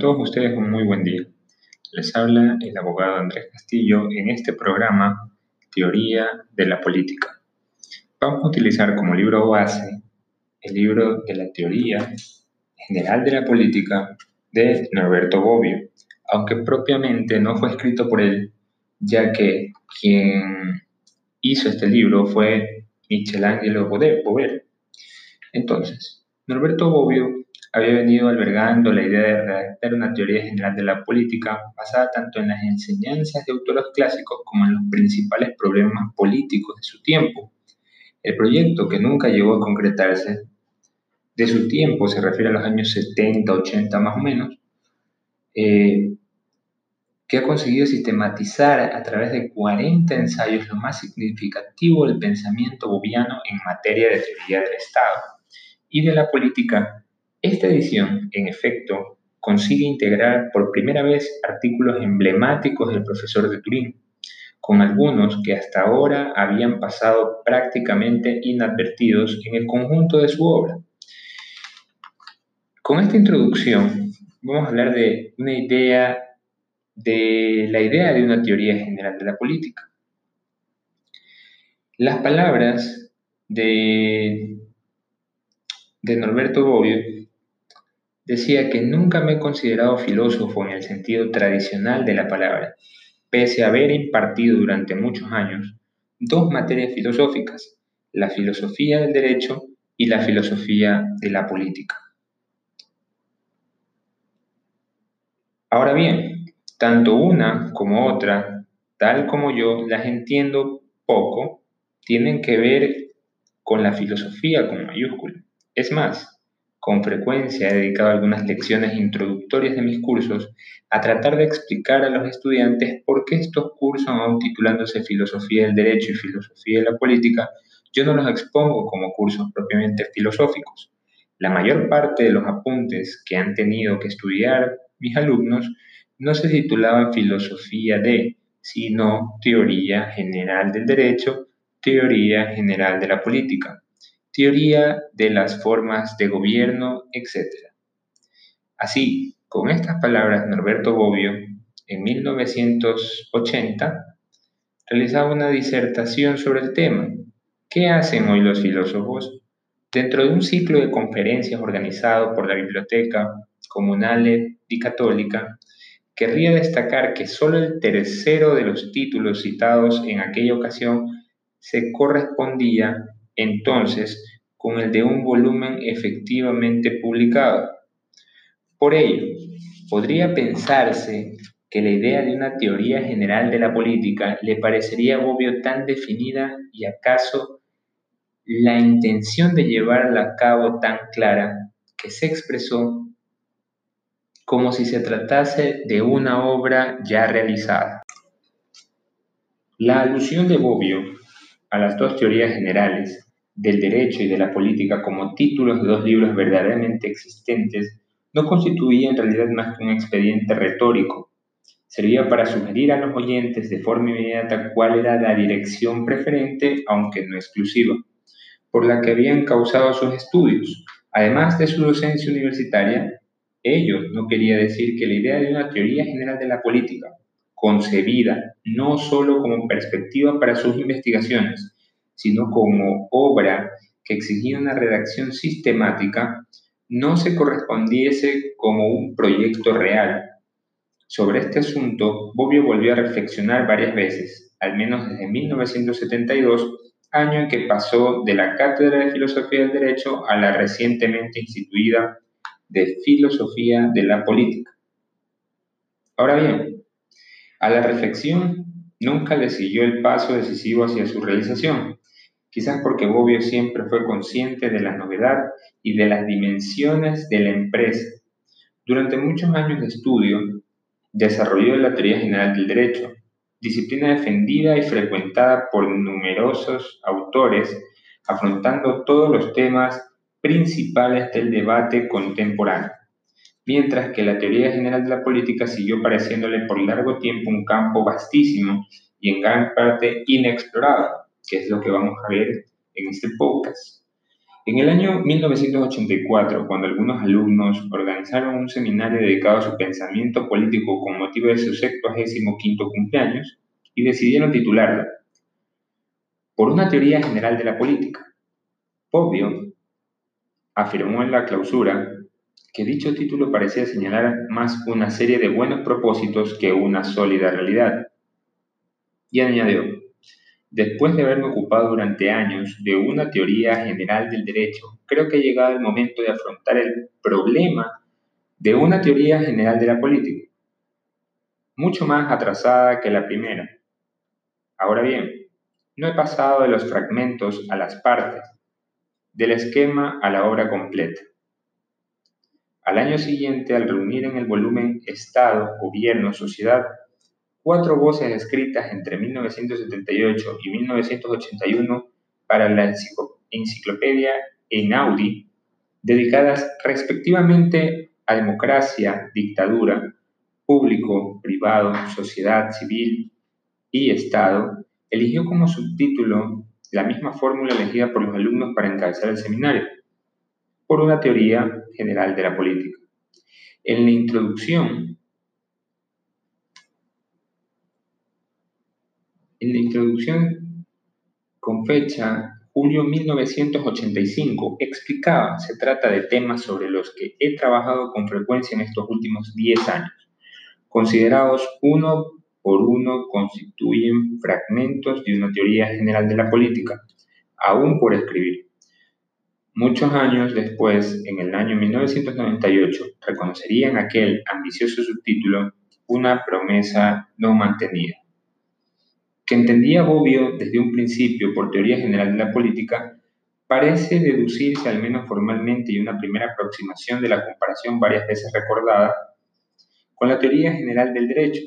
todos ustedes un muy buen día. Les habla el abogado Andrés Castillo en este programa Teoría de la Política. Vamos a utilizar como libro base el libro de la Teoría General de la Política de Norberto Bobbio, aunque propiamente no fue escrito por él, ya que quien hizo este libro fue Michelangelo Bover. Entonces, Norberto Bobbio había venido albergando la idea de redactar una teoría general de la política basada tanto en las enseñanzas de autores clásicos como en los principales problemas políticos de su tiempo. El proyecto, que nunca llegó a concretarse, de su tiempo, se refiere a los años 70, 80 más o menos, eh, que ha conseguido sistematizar a través de 40 ensayos lo más significativo del pensamiento bobiano en materia de teoría del Estado y de la política esta edición, en efecto, consigue integrar por primera vez artículos emblemáticos del profesor de Turín, con algunos que hasta ahora habían pasado prácticamente inadvertidos en el conjunto de su obra. Con esta introducción vamos a hablar de una idea, de la idea de una teoría general de la política. Las palabras de, de Norberto Bobbio Decía que nunca me he considerado filósofo en el sentido tradicional de la palabra, pese a haber impartido durante muchos años dos materias filosóficas, la filosofía del derecho y la filosofía de la política. Ahora bien, tanto una como otra, tal como yo las entiendo poco, tienen que ver con la filosofía con mayúscula. Es más, con frecuencia he dedicado algunas lecciones introductorias de mis cursos a tratar de explicar a los estudiantes por qué estos cursos, aún titulándose Filosofía del Derecho y Filosofía de la Política, yo no los expongo como cursos propiamente filosóficos. La mayor parte de los apuntes que han tenido que estudiar mis alumnos no se titulaban Filosofía de, sino Teoría General del Derecho, Teoría General de la Política teoría de las formas de gobierno, etc. Así, con estas palabras, Norberto Bobbio, en 1980, realizaba una disertación sobre el tema. ¿Qué hacen hoy los filósofos? Dentro de un ciclo de conferencias organizado por la Biblioteca Comunale y Católica, querría destacar que solo el tercero de los títulos citados en aquella ocasión se correspondía entonces con el de un volumen efectivamente publicado. Por ello, podría pensarse que la idea de una teoría general de la política le parecería obvio tan definida y acaso la intención de llevarla a cabo tan clara que se expresó como si se tratase de una obra ya realizada. La alusión de Bobbio a las dos teorías generales del derecho y de la política como títulos de dos libros verdaderamente existentes no constituía en realidad más que un expediente retórico. Servía para sugerir a los oyentes de forma inmediata cuál era la dirección preferente, aunque no exclusiva, por la que habían causado sus estudios. Además de su docencia universitaria, ello no quería decir que la idea de una teoría general de la política, concebida no sólo como perspectiva para sus investigaciones, sino como obra que exigía una redacción sistemática, no se correspondiese como un proyecto real. Sobre este asunto, Bobbio volvió a reflexionar varias veces, al menos desde 1972, año en que pasó de la Cátedra de Filosofía del Derecho a la recientemente instituida de Filosofía de la Política. Ahora bien, a la reflexión nunca le siguió el paso decisivo hacia su realización quizás porque Bobbio siempre fue consciente de la novedad y de las dimensiones de la empresa. Durante muchos años de estudio, desarrolló la teoría general del derecho, disciplina defendida y frecuentada por numerosos autores, afrontando todos los temas principales del debate contemporáneo, mientras que la teoría general de la política siguió pareciéndole por largo tiempo un campo vastísimo y en gran parte inexplorado que es lo que vamos a ver en este podcast. En el año 1984, cuando algunos alumnos organizaron un seminario dedicado a su pensamiento político con motivo de su 75 cumpleaños y decidieron titularlo Por una teoría general de la política. Pobbio afirmó en la clausura que dicho título parecía señalar más una serie de buenos propósitos que una sólida realidad. Y añadió, después de haberme ocupado durante años de una teoría general del derecho, creo que ha llegado el momento de afrontar el problema de una teoría general de la política, mucho más atrasada que la primera. Ahora bien, no he pasado de los fragmentos a las partes, del esquema a la obra completa. Al año siguiente, al reunir en el volumen Estado, Gobierno, Sociedad, cuatro voces escritas entre 1978 y 1981 para la enciclopedia Einaudi, dedicadas respectivamente a democracia, dictadura, público, privado, sociedad civil y Estado, eligió como subtítulo la misma fórmula elegida por los alumnos para encabezar el seminario, por una teoría general de la política. En la introducción, con fecha julio 1985 explicaba, se trata de temas sobre los que he trabajado con frecuencia en estos últimos 10 años, considerados uno por uno constituyen fragmentos de una teoría general de la política, aún por escribir. Muchos años después, en el año 1998, reconocerían aquel ambicioso subtítulo una promesa no mantenida. Que entendía Bobbio desde un principio por teoría general de la política, parece deducirse al menos formalmente y una primera aproximación de la comparación varias veces recordada con la teoría general del derecho,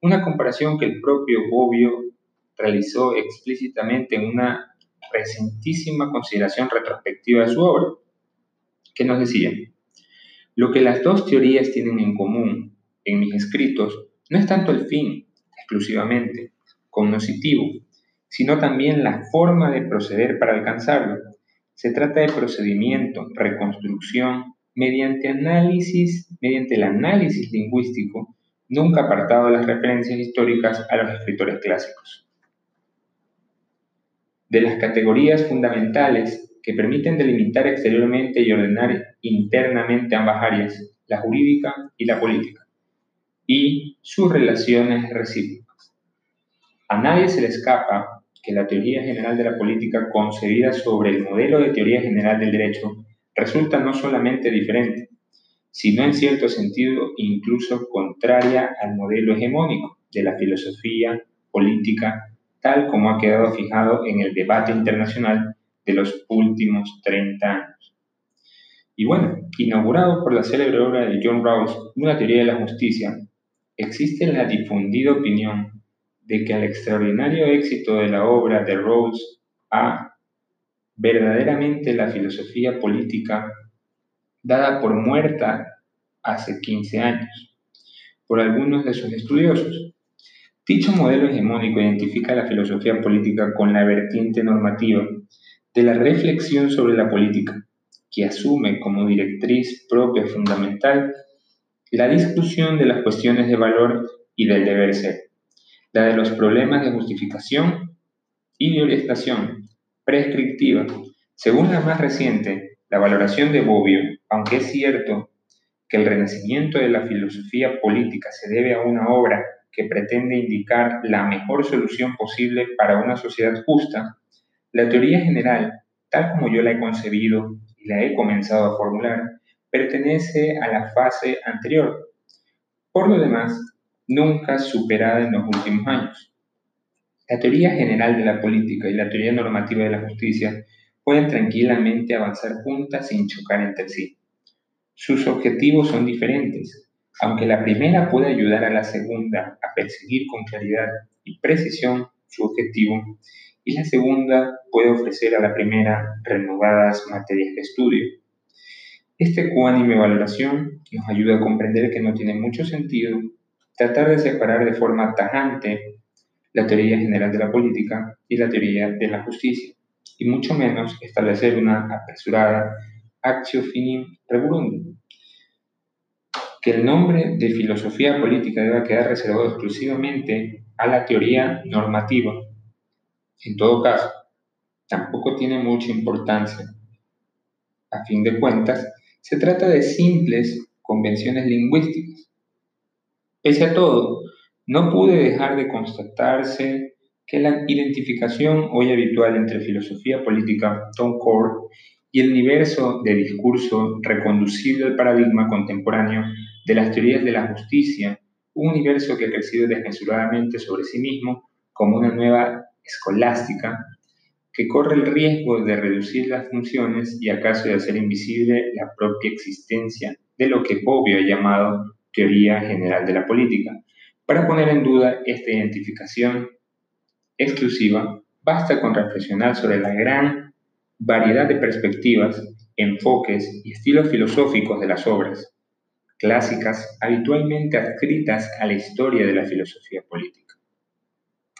una comparación que el propio Bobbio realizó explícitamente en una recientísima consideración retrospectiva de su obra, que nos decía, lo que las dos teorías tienen en común en mis escritos no es tanto el fin exclusivamente, cognoscitivo, sino también la forma de proceder para alcanzarlo. Se trata de procedimiento, reconstrucción, mediante análisis, mediante el análisis lingüístico, nunca apartado de las referencias históricas a los escritores clásicos de las categorías fundamentales que permiten delimitar exteriormente y ordenar internamente ambas áreas, la jurídica y la política, y sus relaciones recíprocas. A nadie se le escapa que la teoría general de la política concebida sobre el modelo de teoría general del derecho resulta no solamente diferente, sino en cierto sentido incluso contraria al modelo hegemónico de la filosofía política tal como ha quedado fijado en el debate internacional de los últimos 30 años. Y bueno, inaugurado por la célebre obra de John Rawls, Una teoría de la justicia, existe la difundida opinión de que al extraordinario éxito de la obra de Rawls a verdaderamente la filosofía política dada por muerta hace 15 años por algunos de sus estudiosos, Dicho modelo hegemónico identifica la filosofía política con la vertiente normativa de la reflexión sobre la política, que asume como directriz propia fundamental la discusión de las cuestiones de valor y del deber ser, la de los problemas de justificación y de orientación prescriptiva. Según la más reciente, la valoración de Bobbio, aunque es cierto que el renacimiento de la filosofía política se debe a una obra que pretende indicar la mejor solución posible para una sociedad justa, la teoría general, tal como yo la he concebido y la he comenzado a formular, pertenece a la fase anterior. Por lo demás, nunca superada en los últimos años. La teoría general de la política y la teoría normativa de la justicia pueden tranquilamente avanzar juntas sin chocar entre sí. Sus objetivos son diferentes, aunque la primera puede ayudar a la segunda a perseguir con claridad y precisión su objetivo, y la segunda puede ofrecer a la primera renovadas materias de estudio. Esta ecuánime valoración nos ayuda a comprender que no tiene mucho sentido tratar de separar de forma tajante la teoría general de la política y la teoría de la justicia, y mucho menos establecer una apresurada actio finim reburundum. Que el nombre de filosofía política deba quedar reservado exclusivamente a la teoría normativa. En todo caso, tampoco tiene mucha importancia. A fin de cuentas, se trata de simples convenciones lingüísticas. Pese a todo, no pude dejar de constatarse que la identificación hoy habitual entre filosofía política, Tom Core, y el universo de discurso reconducible al paradigma contemporáneo de las teorías de la justicia, un universo que ha crecido desmesuradamente sobre sí mismo como una nueva escolástica que corre el riesgo de reducir las funciones y acaso de hacer invisible la propia existencia de lo que Bobbio ha llamado teoría general de la política. Para poner en duda esta identificación exclusiva, basta con reflexionar sobre la gran variedad de perspectivas, enfoques y estilos filosóficos de las obras clásicas habitualmente adscritas a la historia de la filosofía política.